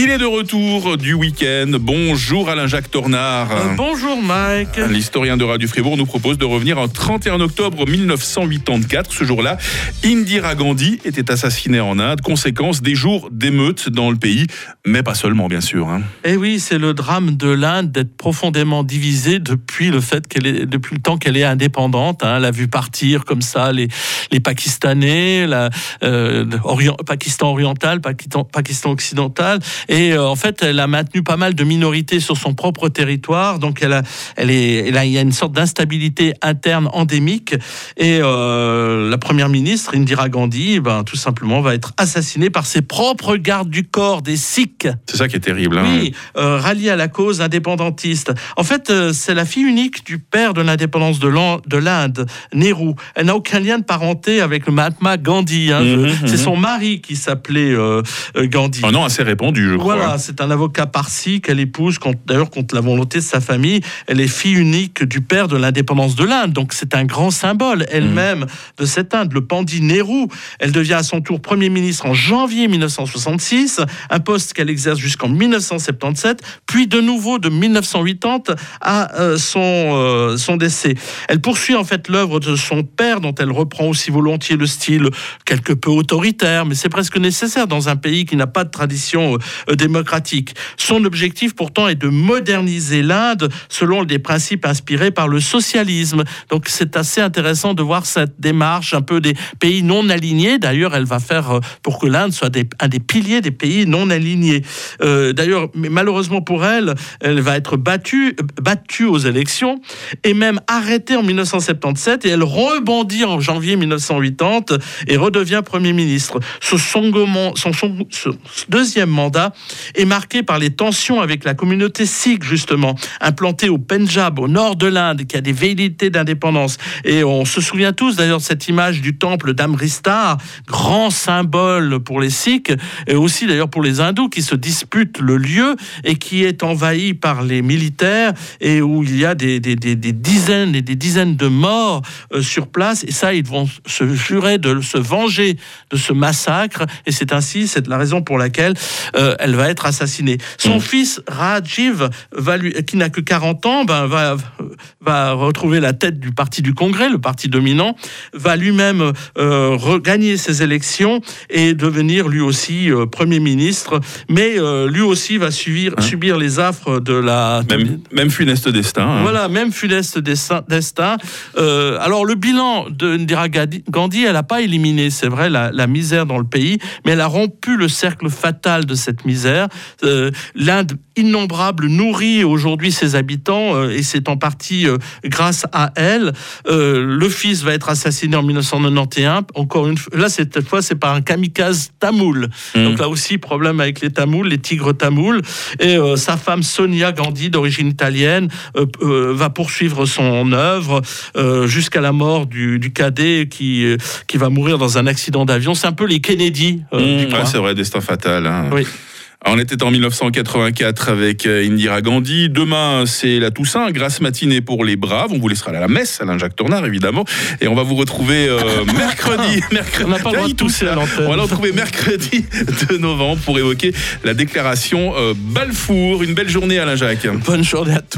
Il est de retour du week-end. Bonjour Alain-Jacques Tornard. Euh, bonjour Mike. L'historien de Radio Fribourg nous propose de revenir en 31 octobre 1984. Ce jour-là, Indira Gandhi était assassinée en Inde, conséquence des jours d'émeutes dans le pays, mais pas seulement bien sûr. Hein. Eh oui, c'est le drame de l'Inde d'être profondément divisée depuis le fait qu'elle est, depuis le temps qu'elle est indépendante. Hein. Elle a vu partir comme ça les, les Pakistanais, la, euh, Orient, Pakistan oriental, Pakistan, Pakistan occidental. Et euh, en fait, elle a maintenu pas mal de minorités sur son propre territoire. Donc, elle a, elle est, elle a, il y a une sorte d'instabilité interne endémique. Et euh, la première ministre, Indira Gandhi, ben, tout simplement, va être assassinée par ses propres gardes du corps, des Sikhs. C'est ça qui est terrible. Hein. Oui, euh, ralliée à la cause indépendantiste. En fait, euh, c'est la fille unique du père de l'indépendance de l'Inde, Nehru. Elle n'a aucun lien de parenté avec le Mahatma Gandhi. Hein. Mhm, c'est mhm. son mari qui s'appelait Gandhi. Un nom assez répandu, je. Voilà, c'est un avocat parsi qu'elle épouse, d'ailleurs contre la volonté de sa famille. Elle est fille unique du père de l'indépendance de l'Inde, donc c'est un grand symbole elle-même de cette Inde, le Pandit Nehru. Elle devient à son tour Premier ministre en janvier 1966, un poste qu'elle exerce jusqu'en 1977, puis de nouveau de 1980 à euh, son, euh, son décès. Elle poursuit en fait l'œuvre de son père, dont elle reprend aussi volontiers le style quelque peu autoritaire, mais c'est presque nécessaire dans un pays qui n'a pas de tradition euh, démocratique. Son objectif pourtant est de moderniser l'Inde selon des principes inspirés par le socialisme. Donc c'est assez intéressant de voir cette démarche un peu des pays non alignés. D'ailleurs, elle va faire euh, pour que l'Inde soit un des piliers des pays non alignés. Euh, D'ailleurs, malheureusement pour elle, elle va être battue, battue aux élections et même arrêtée en 1977 et elle rebondit en janvier 1980 et redevient Premier ministre. Ce son, son- deuxième mandat est marqué par les tensions avec la communauté sikh, justement, implantée au Punjab, au nord de l'Inde, qui a des velléités d'indépendance. Et on se souvient tous d'ailleurs de cette image du temple d'Amristar, grand symbole pour les sikhs, et aussi d'ailleurs pour les hindous qui se disputent le lieu et qui est envahi par les militaires et où il y a des, dizaines et des dizaines de morts euh, sur place. Et ça, ils vont se jurer de se venger de ce massacre. Et c'est ainsi, c'est la raison pour laquelle euh, elle va être assassinée. Son fils Rajiv, va lui, qui n'a que 40 ans, ben, va, va retrouver la tête du parti du Congrès, le parti dominant, va lui-même euh, regagner ses élections et devenir lui aussi euh, Premier ministre. Mais euh, lui aussi va subir, Hein subir les affres de la... Même, même funeste destin. hein. Voilà, même funeste destin. destin. Alors, le bilan de Indira Gandhi- elle n'a pas éliminé, c'est vrai, la, la misère dans le pays, mais elle a rompu le cercle fatal de cette misère. L'Inde innombrable nourrit aujourd'hui ses habitants, euh, et c'est en partie euh, grâce à elle. Euh, le fils va être assassiné en 1991. Encore une fois, là, cette fois, c'est par un kamikaze tamoul. Mm. Donc là aussi, problème avec les tamouls, les tigres tamouls. Et euh, sa femme Sonia Gandhi, d'origine italienne, euh, euh, va poursuivre son œuvre jusqu'à la mort du, du cadet qui, qui va mourir dans un accident d'avion. C'est un peu les Kennedy Mmh, ouais, coin. c'est vrai, destin fatal. hein. Oui. On était en 1984 avec euh, Indira Gandhi. Demain, c'est la Toussaint, grasse matinée pour les braves. On vous laissera à la messe, Alain-Jacques Tornard, évidemment. Et on va vous retrouver euh, mercredi. mercredi. On n'a pas le droit de. On va retrouver mercredi 2 novembre pour évoquer la déclaration euh, Balfour. Une belle journée, Alain-Jacques. Bonne journée à tous.